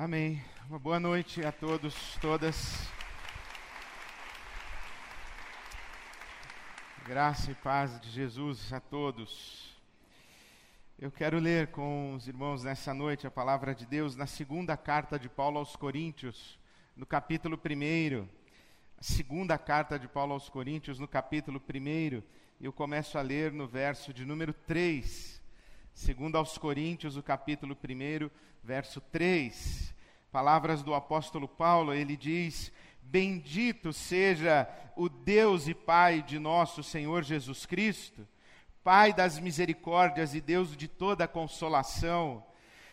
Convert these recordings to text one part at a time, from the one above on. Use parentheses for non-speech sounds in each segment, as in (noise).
Amém. Uma boa noite a todos, todas. Graça e paz de Jesus a todos. Eu quero ler com os irmãos nessa noite a palavra de Deus na segunda carta de Paulo aos Coríntios, no capítulo 1. A segunda carta de Paulo aos Coríntios, no capítulo 1. Eu começo a ler no verso de número 3. Segundo aos Coríntios, o capítulo 1, verso 3. Palavras do apóstolo Paulo, ele diz: Bendito seja o Deus e Pai de nosso Senhor Jesus Cristo, Pai das misericórdias e Deus de toda consolação,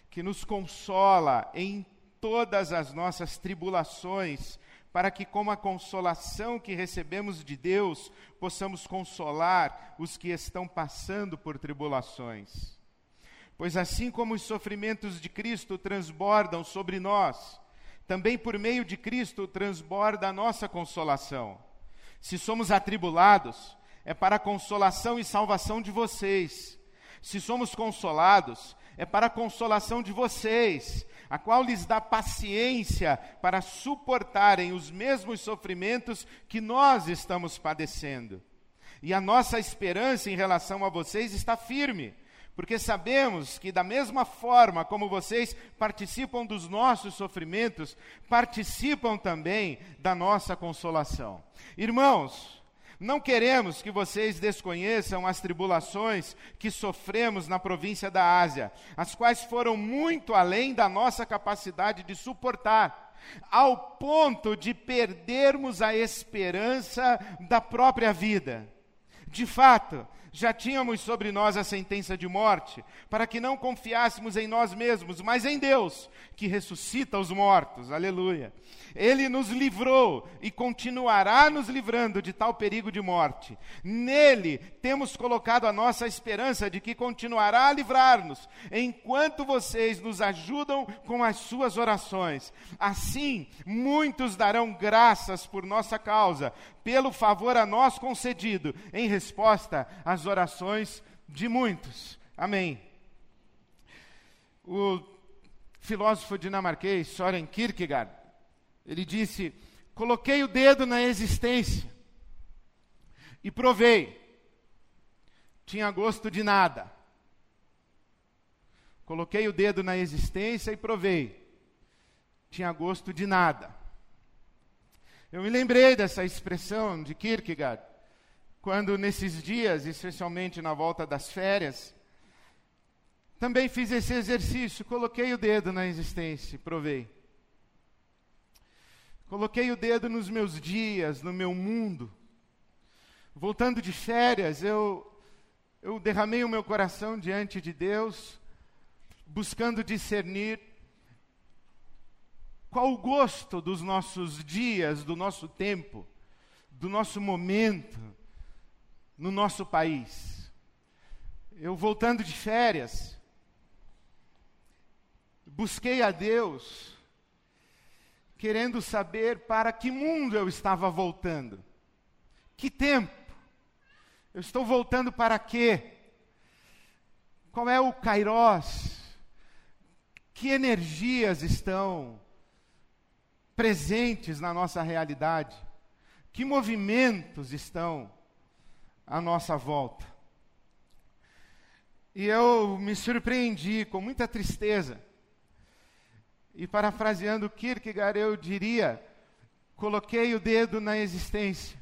que nos consola em todas as nossas tribulações, para que, com a consolação que recebemos de Deus, possamos consolar os que estão passando por tribulações. Pois assim como os sofrimentos de Cristo transbordam sobre nós, também por meio de Cristo transborda a nossa consolação. Se somos atribulados, é para a consolação e salvação de vocês. Se somos consolados, é para a consolação de vocês, a qual lhes dá paciência para suportarem os mesmos sofrimentos que nós estamos padecendo. E a nossa esperança em relação a vocês está firme porque sabemos que, da mesma forma como vocês participam dos nossos sofrimentos, participam também da nossa consolação. Irmãos, não queremos que vocês desconheçam as tribulações que sofremos na província da Ásia, as quais foram muito além da nossa capacidade de suportar, ao ponto de perdermos a esperança da própria vida. De fato, já tínhamos sobre nós a sentença de morte, para que não confiássemos em nós mesmos, mas em Deus, que ressuscita os mortos. Aleluia. Ele nos livrou e continuará nos livrando de tal perigo de morte. Nele temos colocado a nossa esperança de que continuará a livrar-nos, enquanto vocês nos ajudam com as suas orações. Assim, muitos darão graças por nossa causa, pelo favor a nós concedido, em resposta às orações de muitos. Amém. O filósofo dinamarquês Soren Kierkegaard ele disse: Coloquei o dedo na existência e provei. Tinha gosto de nada. Coloquei o dedo na existência e provei. Tinha gosto de nada. Eu me lembrei dessa expressão de Kierkegaard, quando nesses dias, especialmente na volta das férias, também fiz esse exercício, coloquei o dedo na existência provei. Coloquei o dedo nos meus dias, no meu mundo. Voltando de férias, eu, eu derramei o meu coração diante de Deus, buscando discernir qual o gosto dos nossos dias, do nosso tempo, do nosso momento no nosso país. Eu voltando de férias, busquei a Deus querendo saber para que mundo eu estava voltando. Que tempo? Eu estou voltando para quê? Qual é o kairós? Que energias estão presentes na nossa realidade? Que movimentos estão à nossa volta? E eu me surpreendi com muita tristeza e parafraseando Kierkegaard, eu diria: coloquei o dedo na existência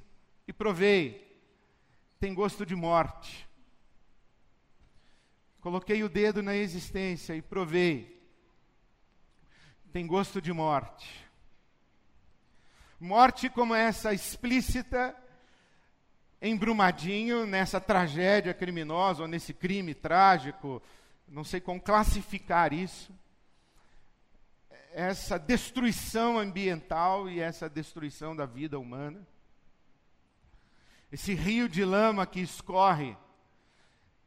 e provei, tem gosto de morte. Coloquei o dedo na existência e provei, tem gosto de morte. Morte como essa explícita, embrumadinho nessa tragédia criminosa, ou nesse crime trágico, não sei como classificar isso essa destruição ambiental e essa destruição da vida humana. Esse rio de lama que escorre,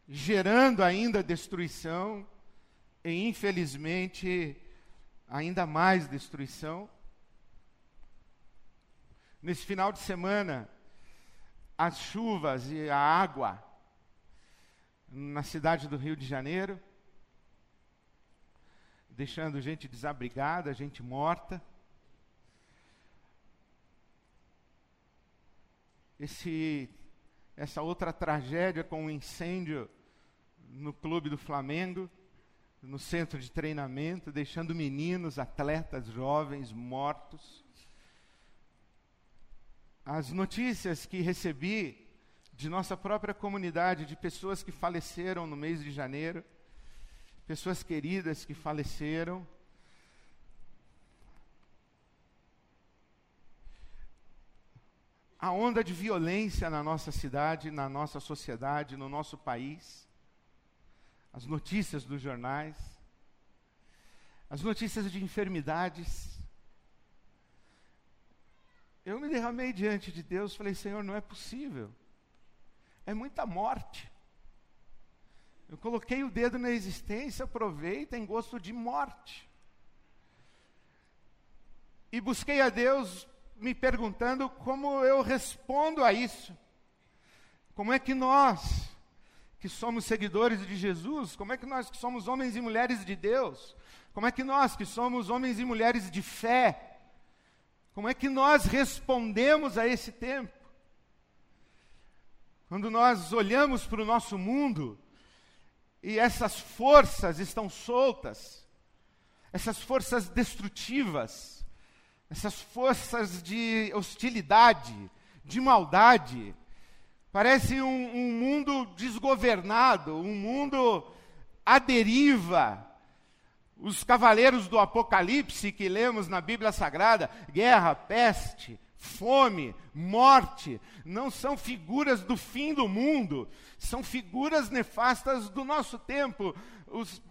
gerando ainda destruição e, infelizmente, ainda mais destruição. Nesse final de semana, as chuvas e a água na cidade do Rio de Janeiro deixando gente desabrigada, gente morta. Esse, essa outra tragédia com o um incêndio no clube do Flamengo, no centro de treinamento, deixando meninos, atletas jovens mortos. As notícias que recebi de nossa própria comunidade, de pessoas que faleceram no mês de janeiro, pessoas queridas que faleceram. A onda de violência na nossa cidade, na nossa sociedade, no nosso país, as notícias dos jornais, as notícias de enfermidades. Eu me derramei diante de Deus, falei: Senhor, não é possível é muita morte. Eu coloquei o dedo na existência, provei, tem gosto de morte. E busquei a Deus me perguntando como eu respondo a isso. Como é que nós, que somos seguidores de Jesus, como é que nós que somos homens e mulheres de Deus, como é que nós que somos homens e mulheres de fé, como é que nós respondemos a esse tempo? Quando nós olhamos para o nosso mundo e essas forças estão soltas, essas forças destrutivas, essas forças de hostilidade, de maldade, parece um, um mundo desgovernado, um mundo à deriva. Os cavaleiros do Apocalipse que lemos na Bíblia Sagrada, guerra, peste, fome, morte, não são figuras do fim do mundo, são figuras nefastas do nosso tempo. Os,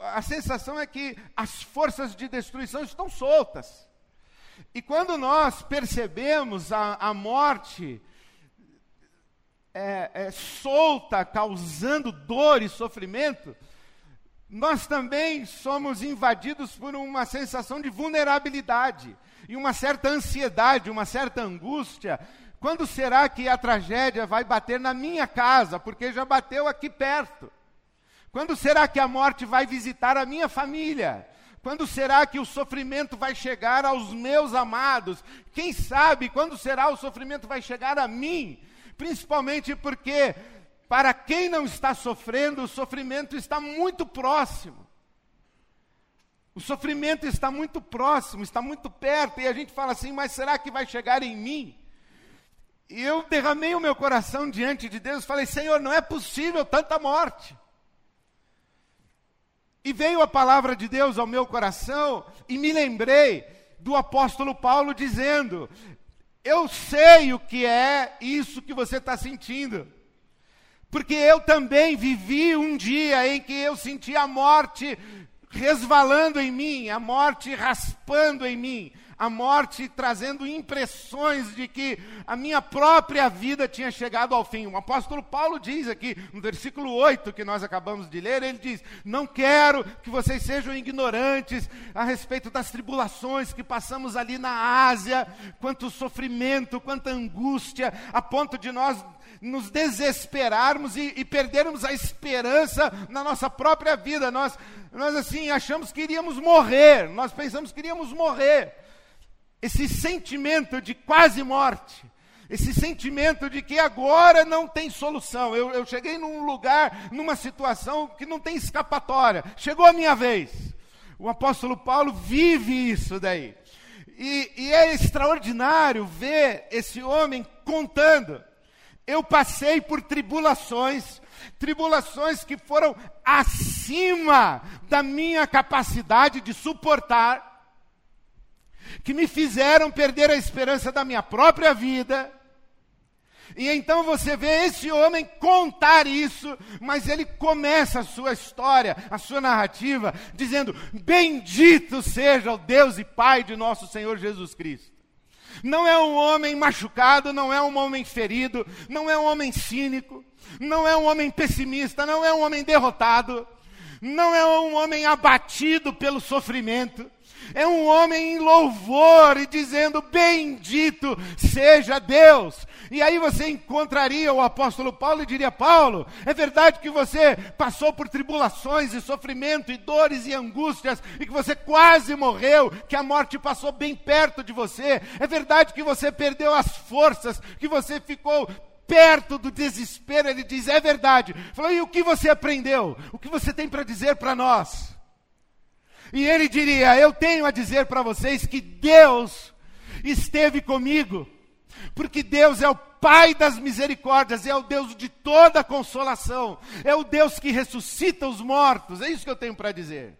a sensação é que as forças de destruição estão soltas. E quando nós percebemos a, a morte é, é, solta, causando dor e sofrimento, nós também somos invadidos por uma sensação de vulnerabilidade e uma certa ansiedade, uma certa angústia. Quando será que a tragédia vai bater na minha casa? Porque já bateu aqui perto. Quando será que a morte vai visitar a minha família? Quando será que o sofrimento vai chegar aos meus amados? Quem sabe quando será o sofrimento vai chegar a mim? Principalmente porque, para quem não está sofrendo, o sofrimento está muito próximo. O sofrimento está muito próximo, está muito perto, e a gente fala assim: mas será que vai chegar em mim? E eu derramei o meu coração diante de Deus, falei: Senhor, não é possível tanta morte. E veio a palavra de Deus ao meu coração, e me lembrei do apóstolo Paulo dizendo: Eu sei o que é isso que você está sentindo. Porque eu também vivi um dia em que eu senti a morte resvalando em mim, a morte raspando em mim, a morte trazendo impressões de que a minha própria vida tinha chegado ao fim. O apóstolo Paulo diz aqui, no versículo 8 que nós acabamos de ler, ele diz: Não quero que vocês sejam ignorantes a respeito das tribulações que passamos ali na Ásia, quanto sofrimento, quanta angústia, a ponto de nós nos desesperarmos e, e perdermos a esperança na nossa própria vida. Nós, nós, assim, achamos que iríamos morrer, nós pensamos que iríamos morrer. Esse sentimento de quase morte, esse sentimento de que agora não tem solução. Eu, eu cheguei num lugar, numa situação que não tem escapatória. Chegou a minha vez. O apóstolo Paulo vive isso daí. E, e, é extraordinário ver esse homem contando eu passei por tribulações, tribulações que foram acima da minha capacidade de suportar, que me fizeram perder a esperança da minha própria vida. E então você vê esse homem contar isso, mas ele começa a sua história, a sua narrativa, dizendo: Bendito seja o Deus e Pai de nosso Senhor Jesus Cristo não é um homem machucado, não é um homem ferido, não é um homem cínico, não é um homem pessimista, não é um homem derrotado, não é um homem abatido pelo sofrimento, é um homem em louvor e dizendo: Bendito seja Deus. E aí você encontraria o apóstolo Paulo e diria: Paulo, é verdade que você passou por tribulações e sofrimento e dores e angústias e que você quase morreu, que a morte passou bem perto de você. É verdade que você perdeu as forças, que você ficou perto do desespero, ele diz: é verdade. Falou, e o que você aprendeu? O que você tem para dizer para nós? E ele diria: Eu tenho a dizer para vocês que Deus esteve comigo, porque Deus é o Pai das misericórdias, é o Deus de toda consolação, é o Deus que ressuscita os mortos, é isso que eu tenho para dizer.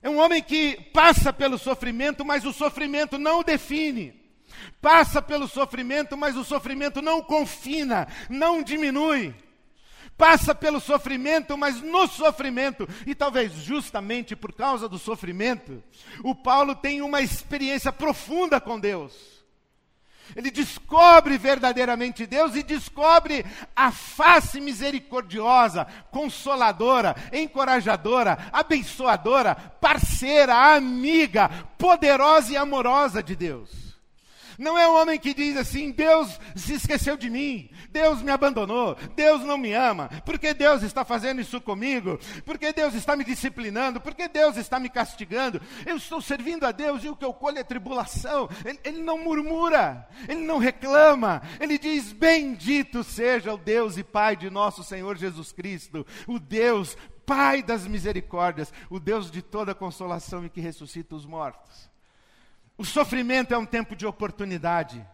É um homem que passa pelo sofrimento, mas o sofrimento não o define passa pelo sofrimento, mas o sofrimento não confina, não diminui. Passa pelo sofrimento, mas no sofrimento, e talvez justamente por causa do sofrimento, o Paulo tem uma experiência profunda com Deus. Ele descobre verdadeiramente Deus e descobre a face misericordiosa, consoladora, encorajadora, abençoadora, parceira, amiga, poderosa e amorosa de Deus. Não é um homem que diz assim: Deus se esqueceu de mim, Deus me abandonou, Deus não me ama, porque Deus está fazendo isso comigo, porque Deus está me disciplinando, porque Deus está me castigando. Eu estou servindo a Deus e o que eu colho é tribulação. Ele, ele não murmura, ele não reclama, ele diz: Bendito seja o Deus e Pai de nosso Senhor Jesus Cristo, o Deus, Pai das misericórdias, o Deus de toda consolação e que ressuscita os mortos. O sofrimento é um tempo de oportunidade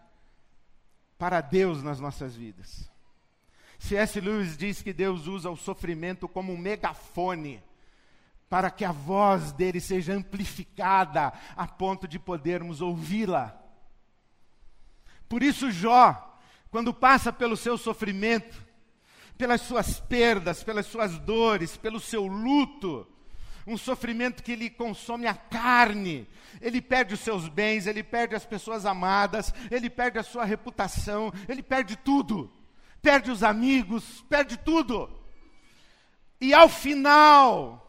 para Deus nas nossas vidas. C.S. Lewis diz que Deus usa o sofrimento como um megafone para que a voz dele seja amplificada a ponto de podermos ouvi-la. Por isso, Jó, quando passa pelo seu sofrimento, pelas suas perdas, pelas suas dores, pelo seu luto, um sofrimento que lhe consome a carne. Ele perde os seus bens, ele perde as pessoas amadas, ele perde a sua reputação, ele perde tudo. Perde os amigos, perde tudo. E ao final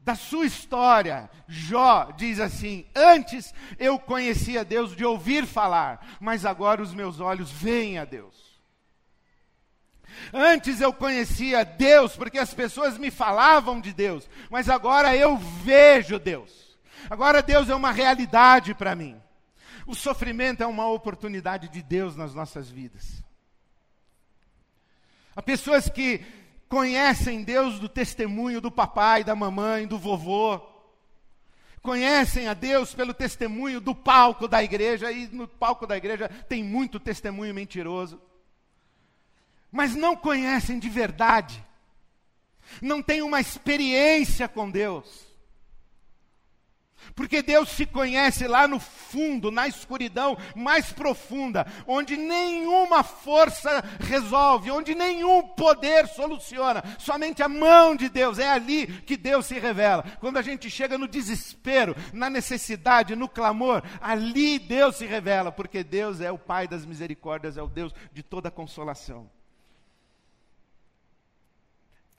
da sua história, Jó diz assim: Antes eu conhecia Deus de ouvir falar, mas agora os meus olhos veem a Deus. Antes eu conhecia Deus porque as pessoas me falavam de Deus, mas agora eu vejo Deus. Agora Deus é uma realidade para mim. O sofrimento é uma oportunidade de Deus nas nossas vidas. Há pessoas que conhecem Deus do testemunho do papai, da mamãe, do vovô. Conhecem a Deus pelo testemunho do palco da igreja, e no palco da igreja tem muito testemunho mentiroso mas não conhecem de verdade, não têm uma experiência com Deus. Porque Deus se conhece lá no fundo, na escuridão mais profunda, onde nenhuma força resolve, onde nenhum poder soluciona, somente a mão de Deus, é ali que Deus se revela. Quando a gente chega no desespero, na necessidade, no clamor, ali Deus se revela, porque Deus é o Pai das misericórdias, é o Deus de toda consolação.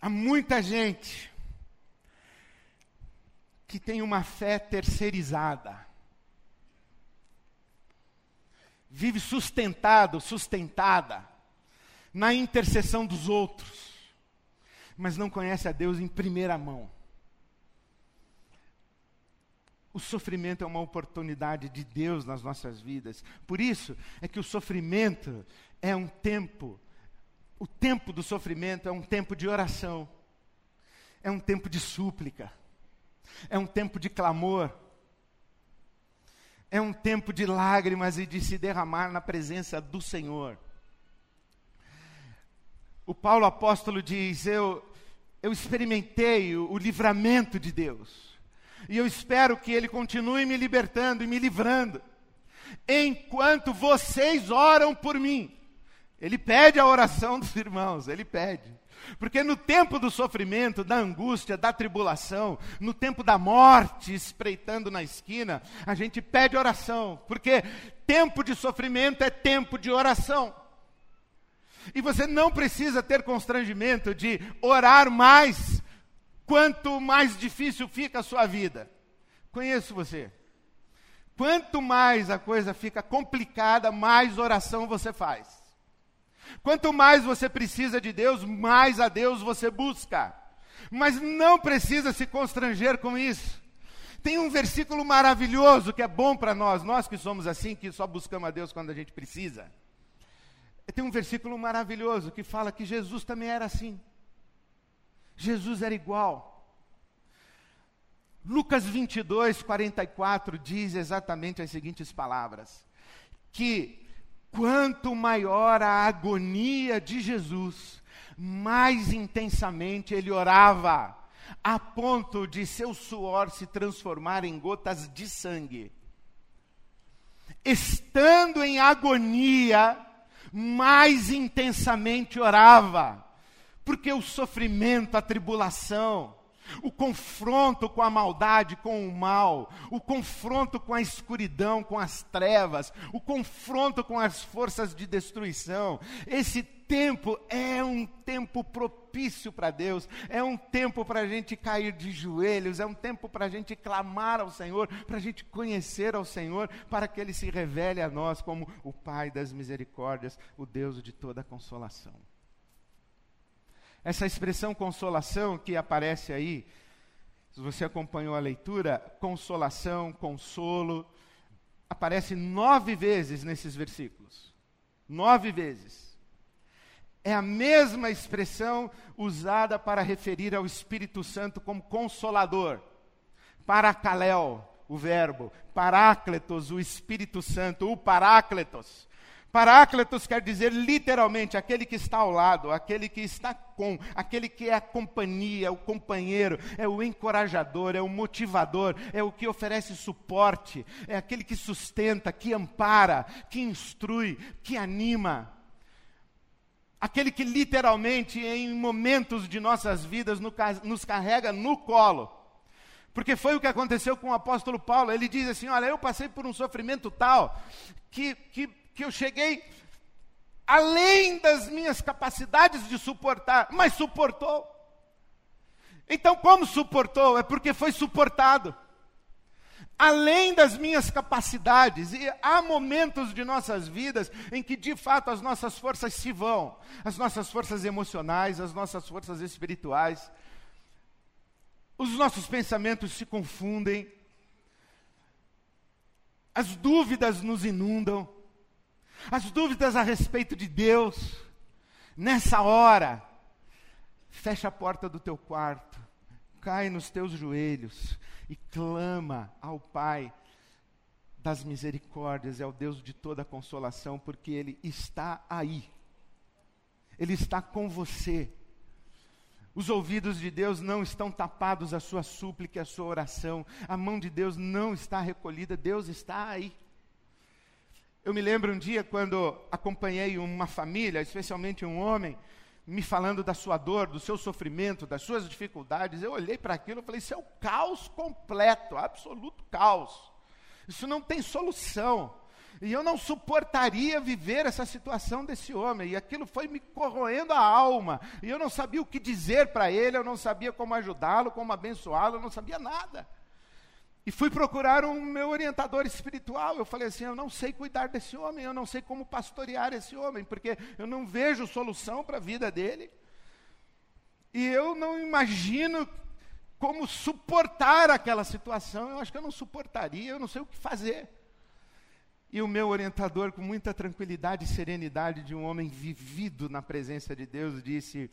Há muita gente que tem uma fé terceirizada. Vive sustentado, sustentada na intercessão dos outros, mas não conhece a Deus em primeira mão. O sofrimento é uma oportunidade de Deus nas nossas vidas. Por isso é que o sofrimento é um tempo o tempo do sofrimento é um tempo de oração, é um tempo de súplica, é um tempo de clamor, é um tempo de lágrimas e de se derramar na presença do Senhor. O Paulo apóstolo diz: Eu, eu experimentei o, o livramento de Deus, e eu espero que Ele continue me libertando e me livrando, enquanto vocês oram por mim. Ele pede a oração dos irmãos, ele pede. Porque no tempo do sofrimento, da angústia, da tribulação, no tempo da morte espreitando na esquina, a gente pede oração. Porque tempo de sofrimento é tempo de oração. E você não precisa ter constrangimento de orar mais quanto mais difícil fica a sua vida. Conheço você. Quanto mais a coisa fica complicada, mais oração você faz. Quanto mais você precisa de Deus, mais a Deus você busca. Mas não precisa se constranger com isso. Tem um versículo maravilhoso que é bom para nós, nós que somos assim, que só buscamos a Deus quando a gente precisa. Tem um versículo maravilhoso que fala que Jesus também era assim. Jesus era igual. Lucas 22, 44 diz exatamente as seguintes palavras: que quanto maior a agonia de Jesus, mais intensamente ele orava, a ponto de seu suor se transformar em gotas de sangue. Estando em agonia, mais intensamente orava, porque o sofrimento, a tribulação, o confronto com a maldade, com o mal, o confronto com a escuridão, com as trevas, o confronto com as forças de destruição. Esse tempo é um tempo propício para Deus, é um tempo para a gente cair de joelhos, é um tempo para a gente clamar ao Senhor, para a gente conhecer ao Senhor, para que Ele se revele a nós como o Pai das misericórdias, o Deus de toda consolação. Essa expressão consolação que aparece aí, se você acompanhou a leitura, consolação, consolo, aparece nove vezes nesses versículos. Nove vezes. É a mesma expressão usada para referir ao Espírito Santo como consolador. Paracaléu, o verbo. Parácletos, o Espírito Santo. O Parácletos. Paráclitos quer dizer literalmente aquele que está ao lado, aquele que está com, aquele que é a companhia, o companheiro, é o encorajador, é o motivador, é o que oferece suporte, é aquele que sustenta, que ampara, que instrui, que anima. Aquele que literalmente, em momentos de nossas vidas, nos carrega no colo. Porque foi o que aconteceu com o apóstolo Paulo. Ele diz assim: Olha, eu passei por um sofrimento tal que, que que eu cheguei além das minhas capacidades de suportar, mas suportou. Então, como suportou? É porque foi suportado. Além das minhas capacidades, e há momentos de nossas vidas em que de fato as nossas forças se vão, as nossas forças emocionais, as nossas forças espirituais, os nossos pensamentos se confundem, as dúvidas nos inundam, as dúvidas a respeito de Deus, nessa hora, fecha a porta do teu quarto, cai nos teus joelhos e clama ao Pai das misericórdias, é o Deus de toda consolação, porque Ele está aí, Ele está com você. Os ouvidos de Deus não estão tapados à sua súplica e à sua oração, a mão de Deus não está recolhida, Deus está aí. Eu me lembro um dia quando acompanhei uma família, especialmente um homem, me falando da sua dor, do seu sofrimento, das suas dificuldades. Eu olhei para aquilo e falei: Isso é o caos completo, absoluto caos. Isso não tem solução. E eu não suportaria viver essa situação desse homem. E aquilo foi me corroendo a alma. E eu não sabia o que dizer para ele, eu não sabia como ajudá-lo, como abençoá-lo, eu não sabia nada. E fui procurar um meu orientador espiritual. Eu falei assim: eu não sei cuidar desse homem, eu não sei como pastorear esse homem, porque eu não vejo solução para a vida dele. E eu não imagino como suportar aquela situação. Eu acho que eu não suportaria, eu não sei o que fazer. E o meu orientador, com muita tranquilidade e serenidade de um homem vivido na presença de Deus, disse: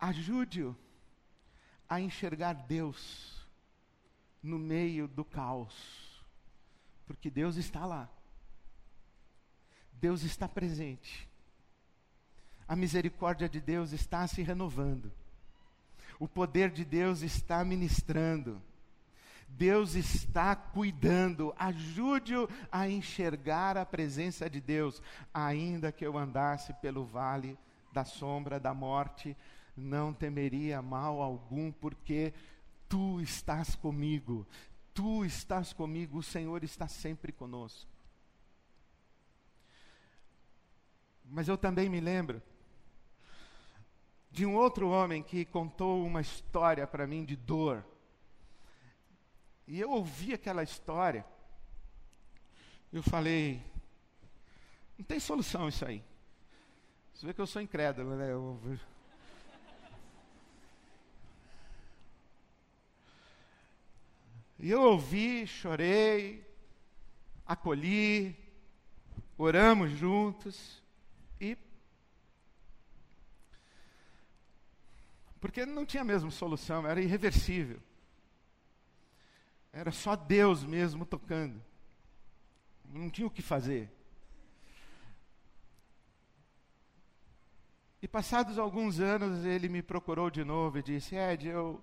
ajude-o a enxergar Deus no meio do caos, porque Deus está lá. Deus está presente. A misericórdia de Deus está se renovando. O poder de Deus está ministrando. Deus está cuidando. Ajude-o a enxergar a presença de Deus. Ainda que eu andasse pelo vale da sombra da morte, não temeria mal algum, porque Tu estás comigo, tu estás comigo, o Senhor está sempre conosco. Mas eu também me lembro de um outro homem que contou uma história para mim de dor. E eu ouvi aquela história, eu falei, não tem solução isso aí. Você vê que eu sou incrédulo, né? Eu... E eu ouvi, chorei, acolhi, oramos juntos e. Porque não tinha mesmo solução, era irreversível. Era só Deus mesmo tocando. Não tinha o que fazer. E passados alguns anos, ele me procurou de novo e disse: Ed, eu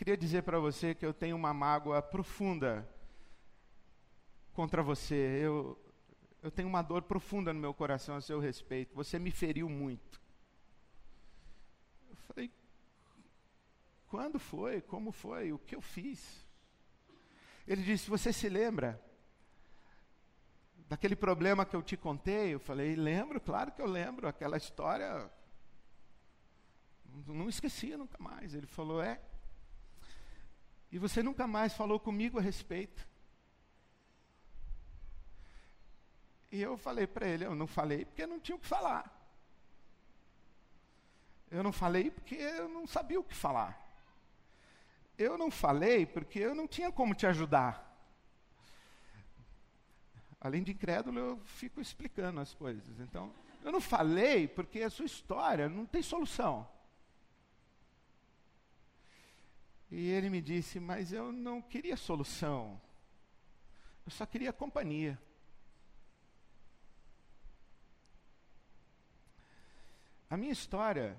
queria dizer para você que eu tenho uma mágoa profunda contra você. Eu, eu tenho uma dor profunda no meu coração a seu respeito. Você me feriu muito. Eu falei: quando foi? Como foi? O que eu fiz? Ele disse: Você se lembra daquele problema que eu te contei? Eu falei: Lembro, claro que eu lembro. Aquela história. Não esquecia nunca mais. Ele falou: É. E você nunca mais falou comigo a respeito. E eu falei para ele: Eu não falei porque não tinha o que falar. Eu não falei porque eu não sabia o que falar. Eu não falei porque eu não tinha como te ajudar. Além de incrédulo, eu fico explicando as coisas. Então, eu não falei porque a sua história não tem solução. E ele me disse: Mas eu não queria solução. Eu só queria companhia. A minha história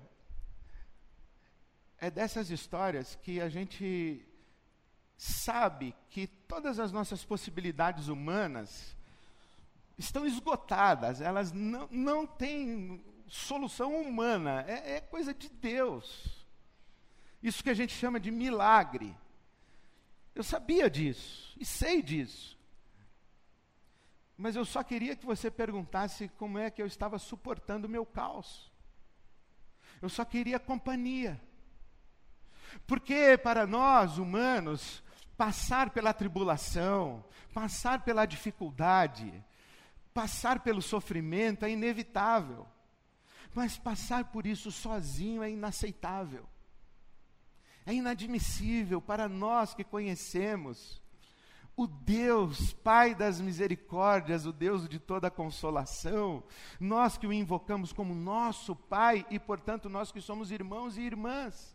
é dessas histórias que a gente sabe que todas as nossas possibilidades humanas estão esgotadas, elas não, não têm solução humana, é, é coisa de Deus. Isso que a gente chama de milagre. Eu sabia disso e sei disso. Mas eu só queria que você perguntasse como é que eu estava suportando o meu caos. Eu só queria companhia. Porque para nós humanos, passar pela tribulação, passar pela dificuldade, passar pelo sofrimento é inevitável. Mas passar por isso sozinho é inaceitável. É inadmissível para nós que conhecemos o Deus, Pai das misericórdias, o Deus de toda consolação, nós que o invocamos como nosso Pai e, portanto, nós que somos irmãos e irmãs.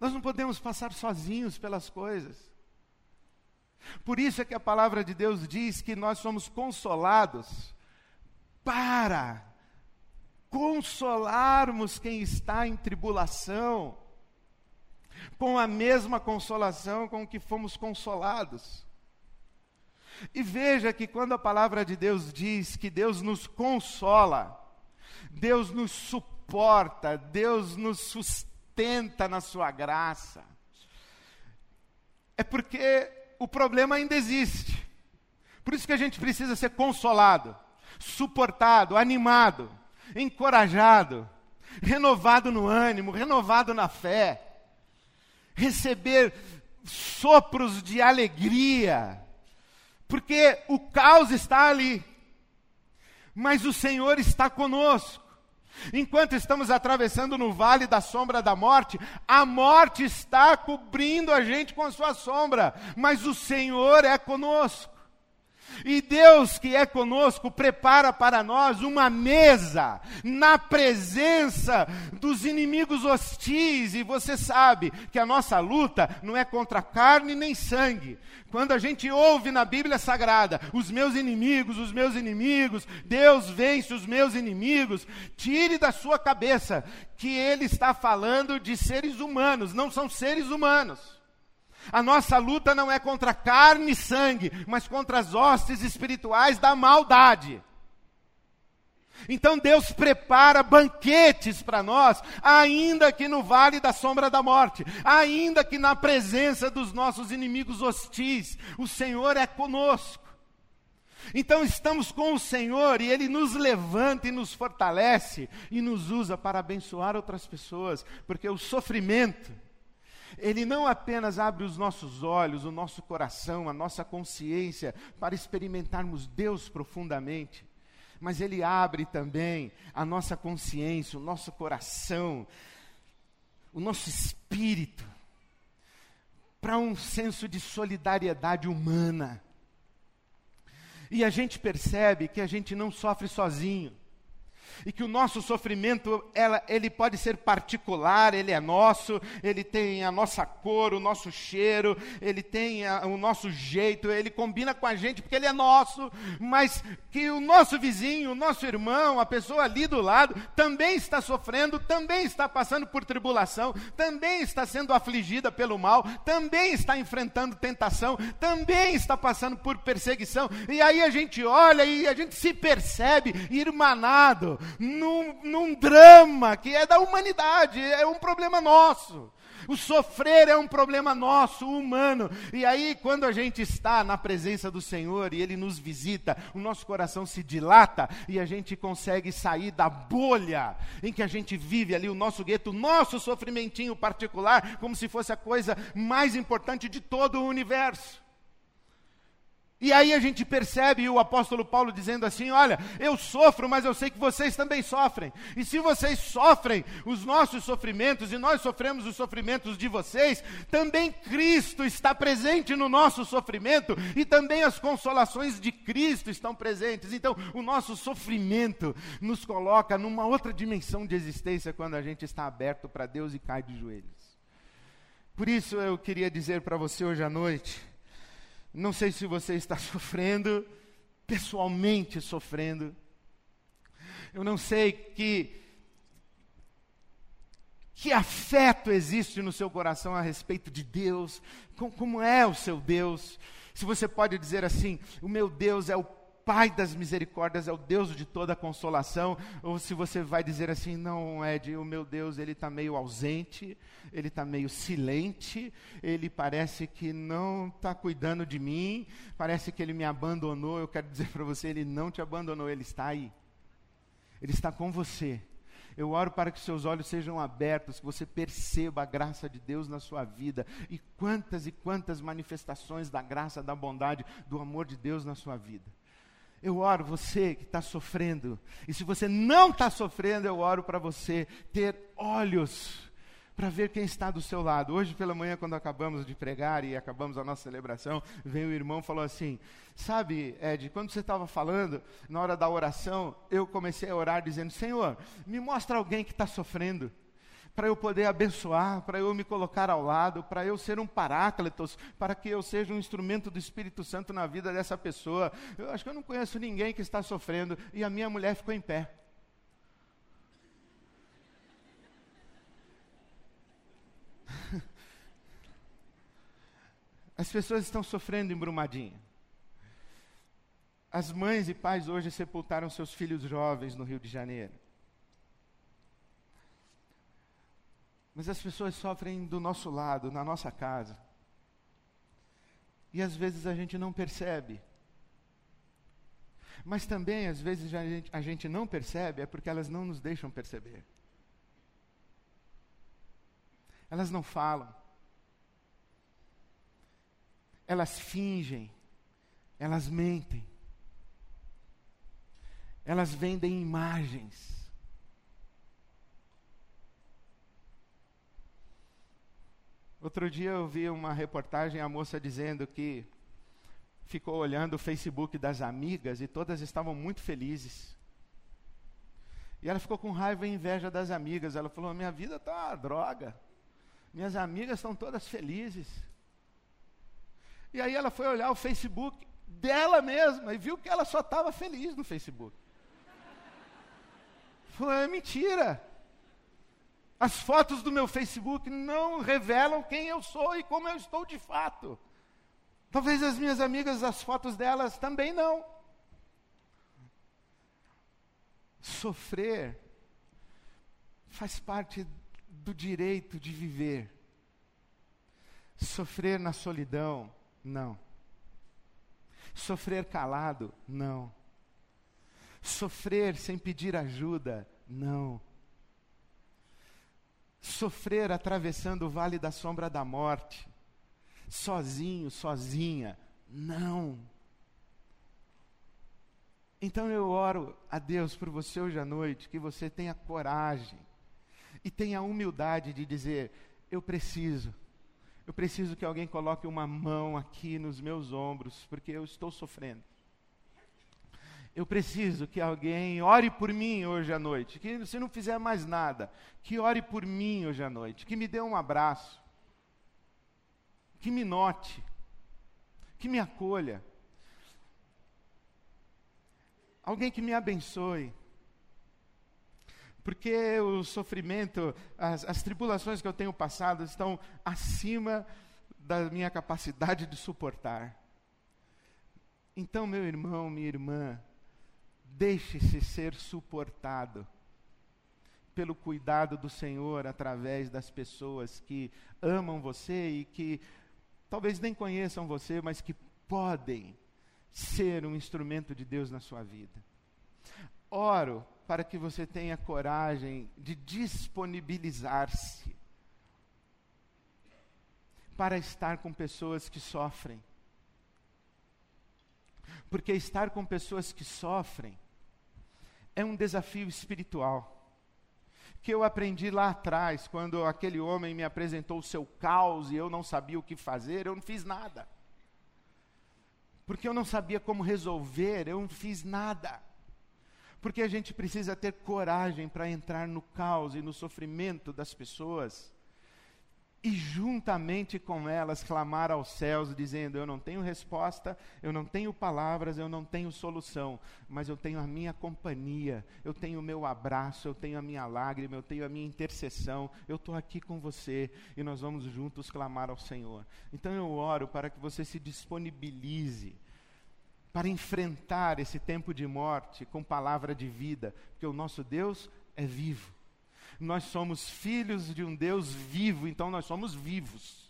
Nós não podemos passar sozinhos pelas coisas. Por isso é que a palavra de Deus diz que nós somos consolados para consolarmos quem está em tribulação, com a mesma consolação com que fomos consolados. E veja que quando a palavra de Deus diz que Deus nos consola, Deus nos suporta, Deus nos sustenta, na sua graça, é porque o problema ainda existe. Por isso que a gente precisa ser consolado, suportado, animado, encorajado, renovado no ânimo, renovado na fé, receber sopros de alegria, porque o caos está ali, mas o Senhor está conosco. Enquanto estamos atravessando no vale da sombra da morte, a morte está cobrindo a gente com a sua sombra, mas o Senhor é conosco. E Deus que é conosco prepara para nós uma mesa na presença dos inimigos hostis, e você sabe que a nossa luta não é contra carne nem sangue. Quando a gente ouve na Bíblia Sagrada, os meus inimigos, os meus inimigos, Deus vence os meus inimigos, tire da sua cabeça que ele está falando de seres humanos, não são seres humanos. A nossa luta não é contra carne e sangue, mas contra as hostes espirituais da maldade. Então Deus prepara banquetes para nós, ainda que no vale da sombra da morte, ainda que na presença dos nossos inimigos hostis, o Senhor é conosco. Então estamos com o Senhor e Ele nos levanta e nos fortalece e nos usa para abençoar outras pessoas, porque o sofrimento, ele não apenas abre os nossos olhos, o nosso coração, a nossa consciência para experimentarmos Deus profundamente, mas ele abre também a nossa consciência, o nosso coração, o nosso espírito para um senso de solidariedade humana. E a gente percebe que a gente não sofre sozinho e que o nosso sofrimento ela, ele pode ser particular, ele é nosso, ele tem a nossa cor, o nosso cheiro, ele tem a, o nosso jeito, ele combina com a gente porque ele é nosso, mas que o nosso vizinho, o nosso irmão, a pessoa ali do lado, também está sofrendo, também está passando por tribulação, também está sendo afligida pelo mal, também está enfrentando tentação, também está passando por perseguição, e aí a gente olha e a gente se percebe irmanado num, num drama que é da humanidade, é um problema nosso. O sofrer é um problema nosso, humano. E aí, quando a gente está na presença do Senhor e Ele nos visita, o nosso coração se dilata e a gente consegue sair da bolha em que a gente vive ali, o nosso gueto, o nosso sofrimentinho particular, como se fosse a coisa mais importante de todo o universo. E aí a gente percebe o apóstolo Paulo dizendo assim: Olha, eu sofro, mas eu sei que vocês também sofrem. E se vocês sofrem os nossos sofrimentos e nós sofremos os sofrimentos de vocês, também Cristo está presente no nosso sofrimento e também as consolações de Cristo estão presentes. Então, o nosso sofrimento nos coloca numa outra dimensão de existência quando a gente está aberto para Deus e cai de joelhos. Por isso eu queria dizer para você hoje à noite não sei se você está (laughs) sofrendo, pessoalmente sofrendo. Eu não sei que que afeto existe no seu coração a respeito de Deus, como, é o seu Deus. Se você pode dizer assim, o meu Deus é o Pai das misericórdias, é o Deus de toda consolação, ou se você vai dizer assim, não, Ed, o meu Deus, ele está meio ausente, ele está meio silente, ele parece que não está cuidando de mim, parece que ele me abandonou, eu quero dizer para você, ele não te abandonou, ele está aí, ele está com você. Eu oro para que seus olhos sejam abertos, que você perceba a graça de Deus na sua vida e quantas e quantas manifestações da graça, da bondade, do amor de Deus na sua vida. Eu oro você que está sofrendo. E se você não está sofrendo, eu oro para você ter olhos para ver quem está do seu lado. Hoje pela manhã, quando acabamos de pregar e acabamos a nossa celebração, veio o irmão e falou assim: Sabe, Ed, quando você estava falando, na hora da oração, eu comecei a orar dizendo: Senhor, me mostra alguém que está sofrendo para eu poder abençoar, para eu me colocar ao lado, para eu ser um paráclitos, para que eu seja um instrumento do Espírito Santo na vida dessa pessoa. Eu acho que eu não conheço ninguém que está sofrendo e a minha mulher ficou em pé. (laughs) As pessoas estão sofrendo em Brumadinho. As mães e pais hoje sepultaram seus filhos jovens no Rio de Janeiro. Mas as pessoas sofrem do nosso lado, na nossa casa. E às vezes a gente não percebe. Mas também, às vezes, a gente, a gente não percebe é porque elas não nos deixam perceber. Elas não falam. Elas fingem. Elas mentem. Elas vendem imagens. Outro dia eu vi uma reportagem, a moça dizendo que ficou olhando o Facebook das amigas e todas estavam muito felizes. E ela ficou com raiva e inveja das amigas. Ela falou: Minha vida está uma droga. Minhas amigas estão todas felizes. E aí ela foi olhar o Facebook dela mesma e viu que ela só estava feliz no Facebook. Falou: É mentira. As fotos do meu Facebook não revelam quem eu sou e como eu estou de fato. Talvez as minhas amigas, as fotos delas também não. Sofrer faz parte do direito de viver. Sofrer na solidão, não. Sofrer calado? Não. Sofrer sem pedir ajuda? Não. Sofrer atravessando o vale da sombra da morte? Sozinho, sozinha? Não. Então eu oro a Deus por você hoje à noite, que você tenha coragem e tenha humildade de dizer: eu preciso eu preciso que alguém coloque uma mão aqui nos meus ombros, porque eu estou sofrendo. Eu preciso que alguém ore por mim hoje à noite. Que se não fizer mais nada, que ore por mim hoje à noite. Que me dê um abraço. Que me note. Que me acolha. Alguém que me abençoe porque o sofrimento, as, as tribulações que eu tenho passado estão acima da minha capacidade de suportar. Então, meu irmão, minha irmã, deixe-se ser suportado pelo cuidado do Senhor através das pessoas que amam você e que talvez nem conheçam você, mas que podem ser um instrumento de Deus na sua vida. Oro para que você tenha coragem de disponibilizar-se para estar com pessoas que sofrem. Porque estar com pessoas que sofrem é um desafio espiritual. Que eu aprendi lá atrás, quando aquele homem me apresentou o seu caos e eu não sabia o que fazer, eu não fiz nada. Porque eu não sabia como resolver, eu não fiz nada. Porque a gente precisa ter coragem para entrar no caos e no sofrimento das pessoas e juntamente com elas clamar aos céus, dizendo: Eu não tenho resposta, eu não tenho palavras, eu não tenho solução, mas eu tenho a minha companhia, eu tenho o meu abraço, eu tenho a minha lágrima, eu tenho a minha intercessão, eu estou aqui com você e nós vamos juntos clamar ao Senhor. Então eu oro para que você se disponibilize para enfrentar esse tempo de morte com palavra de vida, porque o nosso Deus é vivo. Nós somos filhos de um Deus vivo, então nós somos vivos.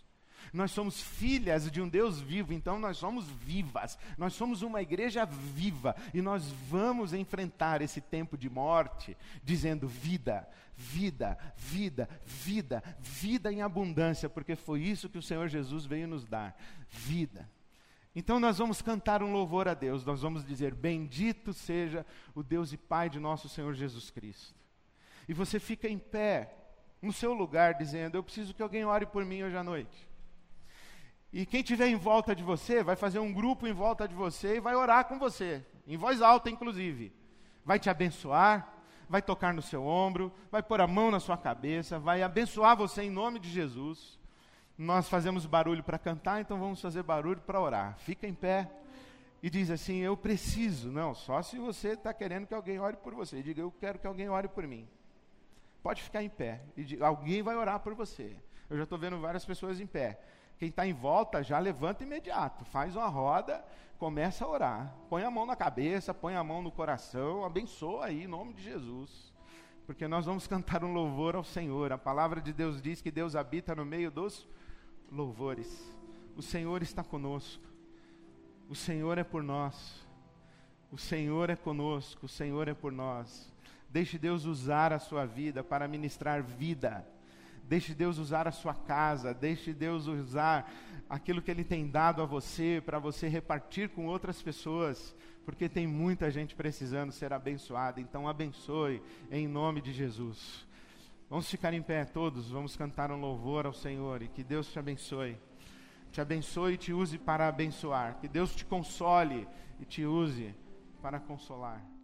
Nós somos filhas de um Deus vivo, então nós somos vivas. Nós somos uma igreja viva e nós vamos enfrentar esse tempo de morte dizendo vida, vida, vida, vida, vida em abundância, porque foi isso que o Senhor Jesus veio nos dar. Vida. Então nós vamos cantar um louvor a Deus, nós vamos dizer: Bendito seja o Deus e Pai de nosso Senhor Jesus Cristo. E você fica em pé, no seu lugar, dizendo: Eu preciso que alguém ore por mim hoje à noite. E quem estiver em volta de você, vai fazer um grupo em volta de você e vai orar com você, em voz alta, inclusive. Vai te abençoar, vai tocar no seu ombro, vai pôr a mão na sua cabeça, vai abençoar você em nome de Jesus nós fazemos barulho para cantar, então vamos fazer barulho para orar. Fica em pé e diz assim: Eu preciso. Não, só se você está querendo que alguém ore por você. Diga: Eu quero que alguém ore por mim. Pode ficar em pé. E alguém vai orar por você. Eu já estou vendo várias pessoas em pé. Quem está em volta já levanta imediato, faz uma roda, começa a orar. Põe a mão na cabeça, põe a mão no coração, abençoa aí em nome de Jesus. Porque nós vamos cantar um louvor ao Senhor. A palavra de Deus diz que Deus habita no meio dos louvores. O Senhor está conosco. O Senhor é por nós. O Senhor é conosco. O Senhor é por nós. Deixe Deus usar a sua vida para ministrar vida. Deixe Deus usar a sua casa. Deixe Deus usar aquilo que Ele tem dado a você para você repartir com outras pessoas. Porque tem muita gente precisando ser abençoada. Então, abençoe em nome de Jesus. Vamos ficar em pé todos, vamos cantar um louvor ao Senhor e que Deus te abençoe. Te abençoe e te use para abençoar. Que Deus te console e te use para consolar.